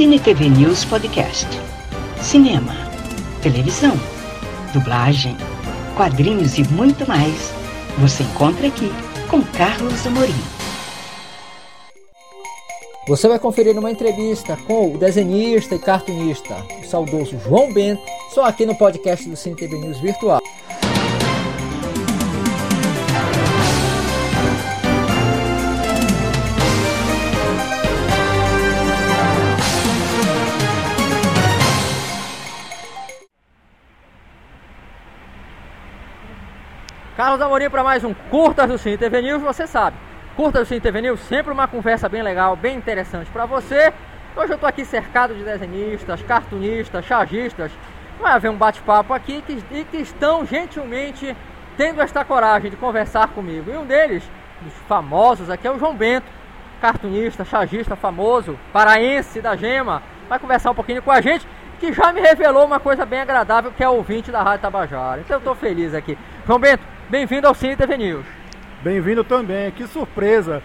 Cine TV News Podcast. Cinema, televisão, dublagem, quadrinhos e muito mais. Você encontra aqui com Carlos Amorim. Você vai conferir uma entrevista com o desenhista e cartunista, o saudoso João Bento, só aqui no podcast do Cine TV News Virtual. Carlos Amorim para mais um Curtas do Cine TV News, você sabe. Curtas do Cine TV News, sempre uma conversa bem legal, bem interessante para você. Hoje eu estou aqui cercado de desenhistas, cartunistas, chargistas. Vai haver um bate-papo aqui que, e que estão gentilmente tendo esta coragem de conversar comigo. E um deles, dos famosos aqui, é o João Bento, cartunista, chargista famoso, paraense da Gema. Vai conversar um pouquinho com a gente, que já me revelou uma coisa bem agradável, que é ouvinte da Rádio Tabajara. Então eu estou feliz aqui. João Bento, Bem-vindo ao Cine TV News. Bem-vindo também, que surpresa.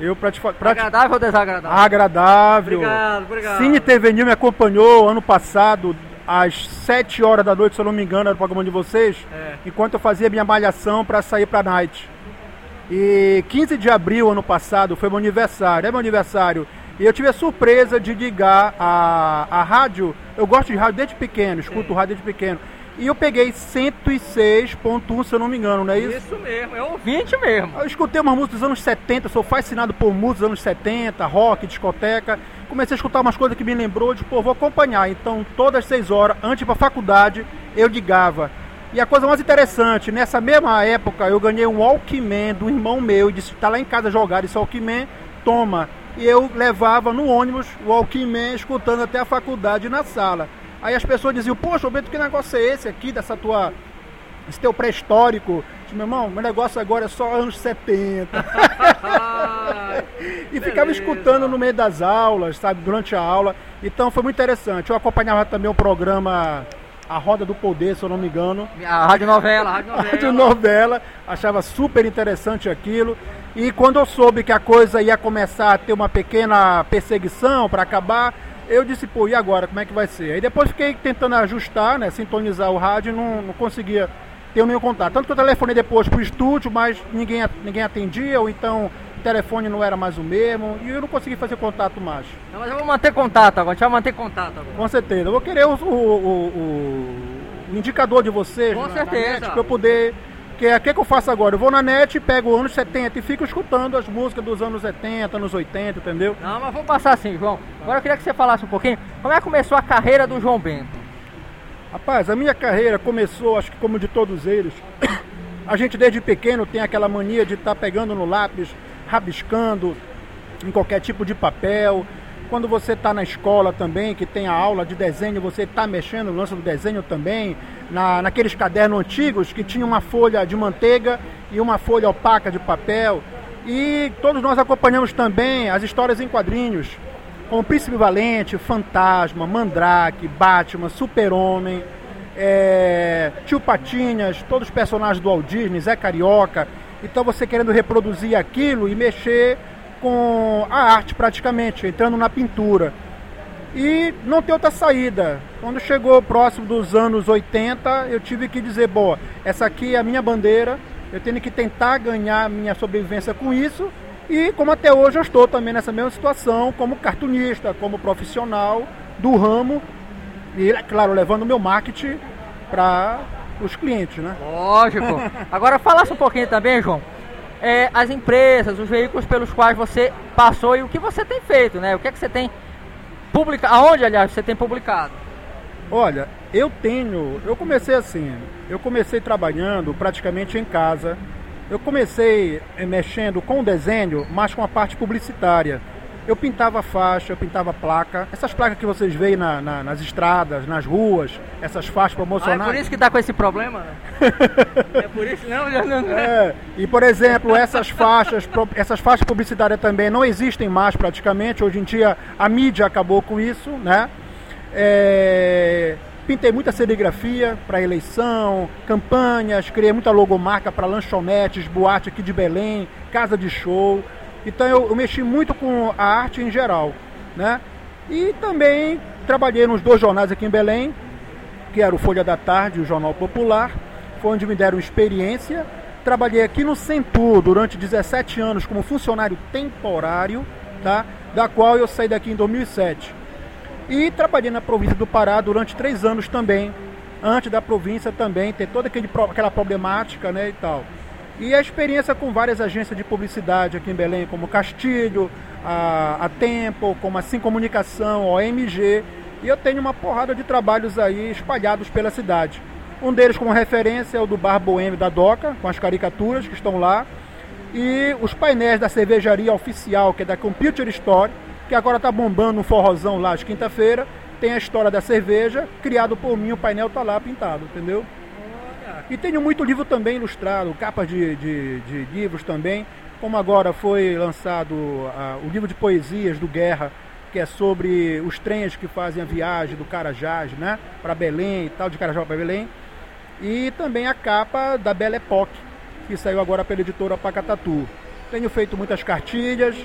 Eu pra te, pra Agradável ou desagradável? Agradável. Obrigado, obrigado. Cine TV News me acompanhou ano passado, às 7 horas da noite, se eu não me engano, era o programa de vocês, é. enquanto eu fazia minha malhação para sair pra night. E 15 de abril, ano passado, foi meu aniversário, é meu aniversário. E eu tive a surpresa de ligar a, a rádio. Eu gosto de rádio desde pequeno, escuto Sim. rádio desde pequeno. E eu peguei 106.1, se eu não me engano, não é isso? Isso mesmo, é ouvinte mesmo. Eu escutei uma música dos anos 70, sou fascinado por músicas dos anos 70, rock, discoteca. Comecei a escutar umas coisas que me lembrou de, pô, vou acompanhar. Então, todas as 6 horas, antes pra faculdade, eu ligava. E a coisa mais interessante, nessa mesma época, eu ganhei um Walkman do irmão meu, e disse, tá lá em casa jogar esse Walkman, toma. E eu levava no ônibus o Walkman, escutando até a faculdade na sala. Aí as pessoas diziam, poxa, Bento, que negócio é esse aqui, dessa tua. Esse teu pré-histórico? Meu irmão, meu negócio agora é só anos 70. e ficava escutando no meio das aulas, sabe, durante a aula. Então foi muito interessante. Eu acompanhava também o programa A Roda do Poder, se eu não me engano. A rádio novela, a rádio novela. rádio novela. Achava super interessante aquilo. E quando eu soube que a coisa ia começar a ter uma pequena perseguição para acabar, eu disse, pô, e agora, como é que vai ser? Aí depois fiquei tentando ajustar, né, sintonizar o rádio e não, não conseguia ter nenhum contato. Tanto que eu telefonei depois pro estúdio, mas ninguém, ninguém atendia, ou então o telefone não era mais o mesmo, e eu não consegui fazer contato mais. Não, mas eu vou manter contato agora, a gente vai manter contato agora. Com certeza, eu vou querer o, o, o, o indicador de vocês, Com certeza. para eu poder que é, o que, que eu faço agora? Eu vou na net, pego os anos 70 e fico escutando as músicas dos anos 70, anos 80, entendeu? Não, mas vou passar assim, João. Agora eu queria que você falasse um pouquinho como é que começou a carreira do João Bento. Rapaz, a minha carreira começou, acho que como de todos eles. A gente desde pequeno tem aquela mania de estar tá pegando no lápis, rabiscando em qualquer tipo de papel. Quando você está na escola também, que tem a aula de desenho, você está mexendo no lance do desenho também na, naqueles cadernos antigos que tinha uma folha de manteiga e uma folha opaca de papel. E todos nós acompanhamos também as histórias em quadrinhos, como Príncipe Valente, Fantasma, Mandrake, Batman, Super-Homem, é, Tio Patinhas, todos os personagens do Walt Disney, Zé Carioca. Então você querendo reproduzir aquilo e mexer com a arte praticamente, entrando na pintura e não tem outra saída. Quando chegou próximo dos anos 80, eu tive que dizer, bom, essa aqui é a minha bandeira, eu tenho que tentar ganhar minha sobrevivência com isso. E como até hoje eu estou também nessa mesma situação, como cartunista, como profissional do ramo, e claro, levando o meu marketing para os clientes, né? Lógico. Agora falasse um pouquinho também, João, é, as empresas, os veículos pelos quais você passou e o que você tem feito, né? O que é que você tem Publica... Aonde, aliás, você tem publicado? Olha, eu tenho. Eu comecei assim. Eu comecei trabalhando praticamente em casa. Eu comecei eh, mexendo com desenho, mas com a parte publicitária. Eu pintava faixa, eu pintava placa. Essas placas que vocês veem na, na, nas estradas, nas ruas, essas faixas promocionais. Ah, é por isso que está com esse problema? é por isso não, já não. É. E por exemplo, essas faixas, essas faixas publicitárias também não existem mais praticamente. Hoje em dia a mídia acabou com isso, né? É... Pintei muita serigrafia para eleição, campanhas, criei muita logomarca para lanchonetes, boate aqui de Belém, casa de show. Então eu, eu, mexi muito com a arte em geral, né? E também trabalhei nos dois jornais aqui em Belém, que era o Folha da Tarde e o Jornal Popular, foi onde me deram experiência. Trabalhei aqui no Centur durante 17 anos como funcionário temporário, tá? da qual eu saí daqui em 2007. E trabalhei na província do Pará durante três anos também, antes da província também ter toda aquele, aquela problemática né, e tal. E a experiência com várias agências de publicidade aqui em Belém, como Castilho, a, a Tempo, como a Sim Comunicação, OMG. E eu tenho uma porrada de trabalhos aí espalhados pela cidade. Um deles como referência é o do Bar Boêmio da Doca, com as caricaturas que estão lá. E os painéis da cervejaria oficial, que é da Computer Store, que agora está bombando um forrozão lá de quinta-feira. Tem a história da cerveja, criado por mim, o painel está lá pintado, entendeu? E tenho muito livro também ilustrado, capas de, de, de livros também, como agora foi lançado uh, o livro de poesias do Guerra, que é sobre os trens que fazem a viagem do Carajás, né, para Belém e tal, de Carajás para Belém. E também a capa da Belle Époque, que saiu agora pela editora Pacatatu. Tenho feito muitas cartilhas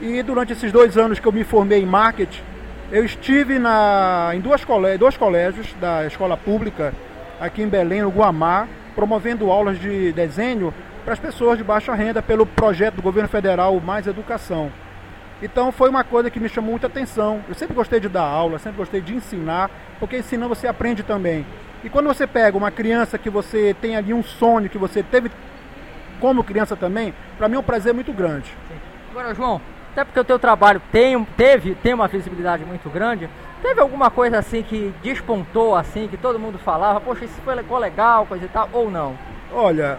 e durante esses dois anos que eu me formei em marketing, eu estive na, em duas colé dois colégios da escola pública aqui em Belém, no Guamá, promovendo aulas de desenho para as pessoas de baixa renda pelo projeto do governo federal Mais Educação. Então foi uma coisa que me chamou muita atenção. Eu sempre gostei de dar aula, sempre gostei de ensinar, porque ensinando você aprende também. E quando você pega uma criança que você tem ali um sonho que você teve como criança também, para mim é um prazer muito grande. Agora, João, até porque o teu trabalho tem, teve, tem uma visibilidade muito grande, Teve alguma coisa assim que despontou assim, que todo mundo falava, poxa, isso ficou legal, coisa e tal, ou não? Olha,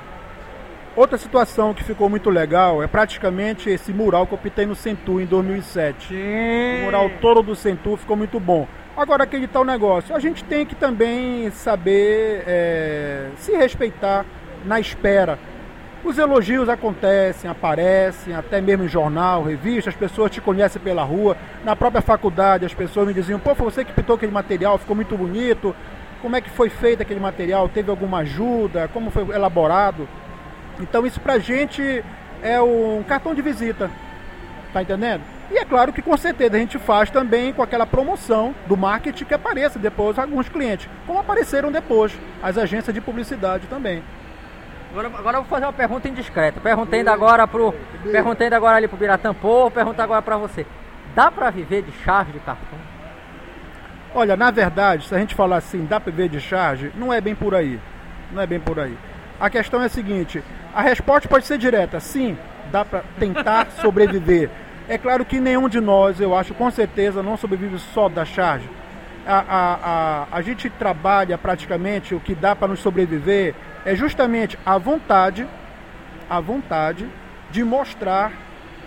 outra situação que ficou muito legal é praticamente esse mural que eu pintei no Centur em 2007. Sim. O mural todo do Centur ficou muito bom. Agora, aquele tal negócio, a gente tem que também saber é, se respeitar na espera. Os elogios acontecem, aparecem, até mesmo em jornal, revista, as pessoas te conhecem pela rua. Na própria faculdade, as pessoas me diziam: pô, foi você que pintou aquele material, ficou muito bonito. Como é que foi feito aquele material? Teve alguma ajuda? Como foi elaborado? Então, isso pra gente é um cartão de visita, tá entendendo? E é claro que com certeza a gente faz também com aquela promoção do marketing que apareça depois alguns clientes, como apareceram depois as agências de publicidade também. Agora, agora eu vou fazer uma pergunta indiscreta. Perguntei ainda agora pro. Perguntei ainda agora ali pro Biratã Pô, perguntar agora pra você. Dá pra viver de charge de cartão? Olha, na verdade, se a gente falar assim, dá pra viver de charge, não é bem por aí. Não é bem por aí. A questão é a seguinte, a resposta pode ser direta, sim, dá para tentar sobreviver. É claro que nenhum de nós, eu acho, com certeza, não sobrevive só da charge. A, a, a, a gente trabalha praticamente o que dá para nos sobreviver é justamente a vontade, a vontade de mostrar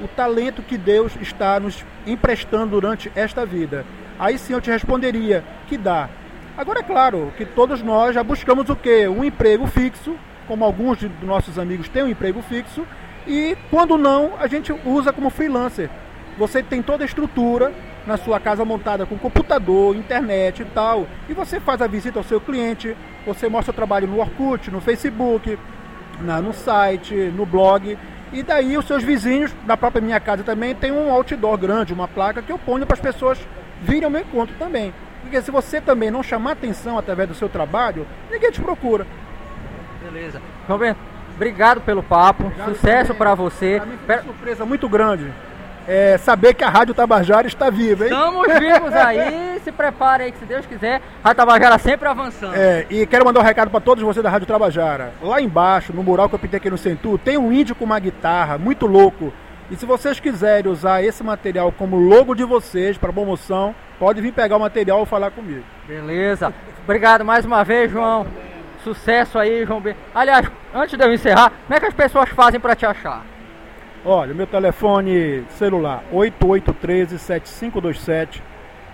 o talento que Deus está nos emprestando durante esta vida. Aí sim eu te responderia que dá. Agora é claro que todos nós já buscamos o quê? Um emprego fixo, como alguns de nossos amigos têm um emprego fixo, e quando não, a gente usa como freelancer. Você tem toda a estrutura na sua casa montada com computador, internet e tal, e você faz a visita ao seu cliente, você mostra o trabalho no Orkut, no Facebook, na, no site, no blog. E daí os seus vizinhos, da própria minha casa também, tem um outdoor grande, uma placa que eu ponho para as pessoas virem ao meu encontro também. Porque se você também não chamar atenção através do seu trabalho, ninguém te procura. Beleza. João Bento, obrigado pelo papo. Obrigado Sucesso para você. Pra mim foi uma surpresa muito grande é, saber que a Rádio Tabajara está viva, hein? Estamos vivos aí, se prepare aí que se Deus quiser, a Rádio Tabajara sempre avançando. É, e quero mandar um recado para todos vocês da Rádio Tabajara. Lá embaixo, no mural que eu pintei aqui no Centur, tem um índio com uma guitarra muito louco. E se vocês quiserem usar esse material como logo de vocês para promoção, pode vir pegar o material e falar comigo. Beleza. Obrigado mais uma vez, João. Sucesso aí, João B. Aliás, antes de eu encerrar, como é que as pessoas fazem para te achar? Olha, meu telefone celular 8813-7527,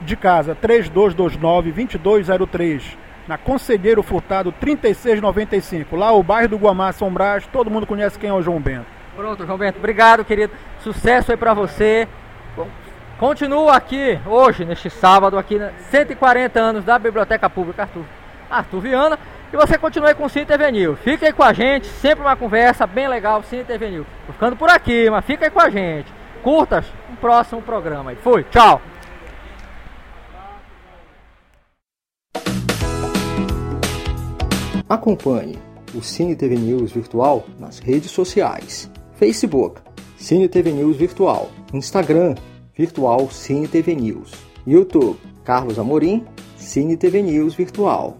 de casa 3229-2203, na Conselheiro Furtado 3695, lá o bairro do Guamá, São Brás, todo mundo conhece quem é o João Bento. Pronto, João Bento, obrigado querido, sucesso aí pra você. Continua aqui hoje, neste sábado, aqui 140 anos da Biblioteca Pública Arthur, Arthur Viana. E você continua aí com o Cine TV Fica aí com a gente, sempre uma conversa bem legal, Cine TV New. Tô ficando por aqui, mas fica aí com a gente. Curtas um próximo programa. E fui, tchau! Acompanhe o Cine TV News Virtual nas redes sociais. Facebook, Cine TV News Virtual. Instagram, Virtual Cine TV News. YouTube, Carlos Amorim, Cine TV News Virtual.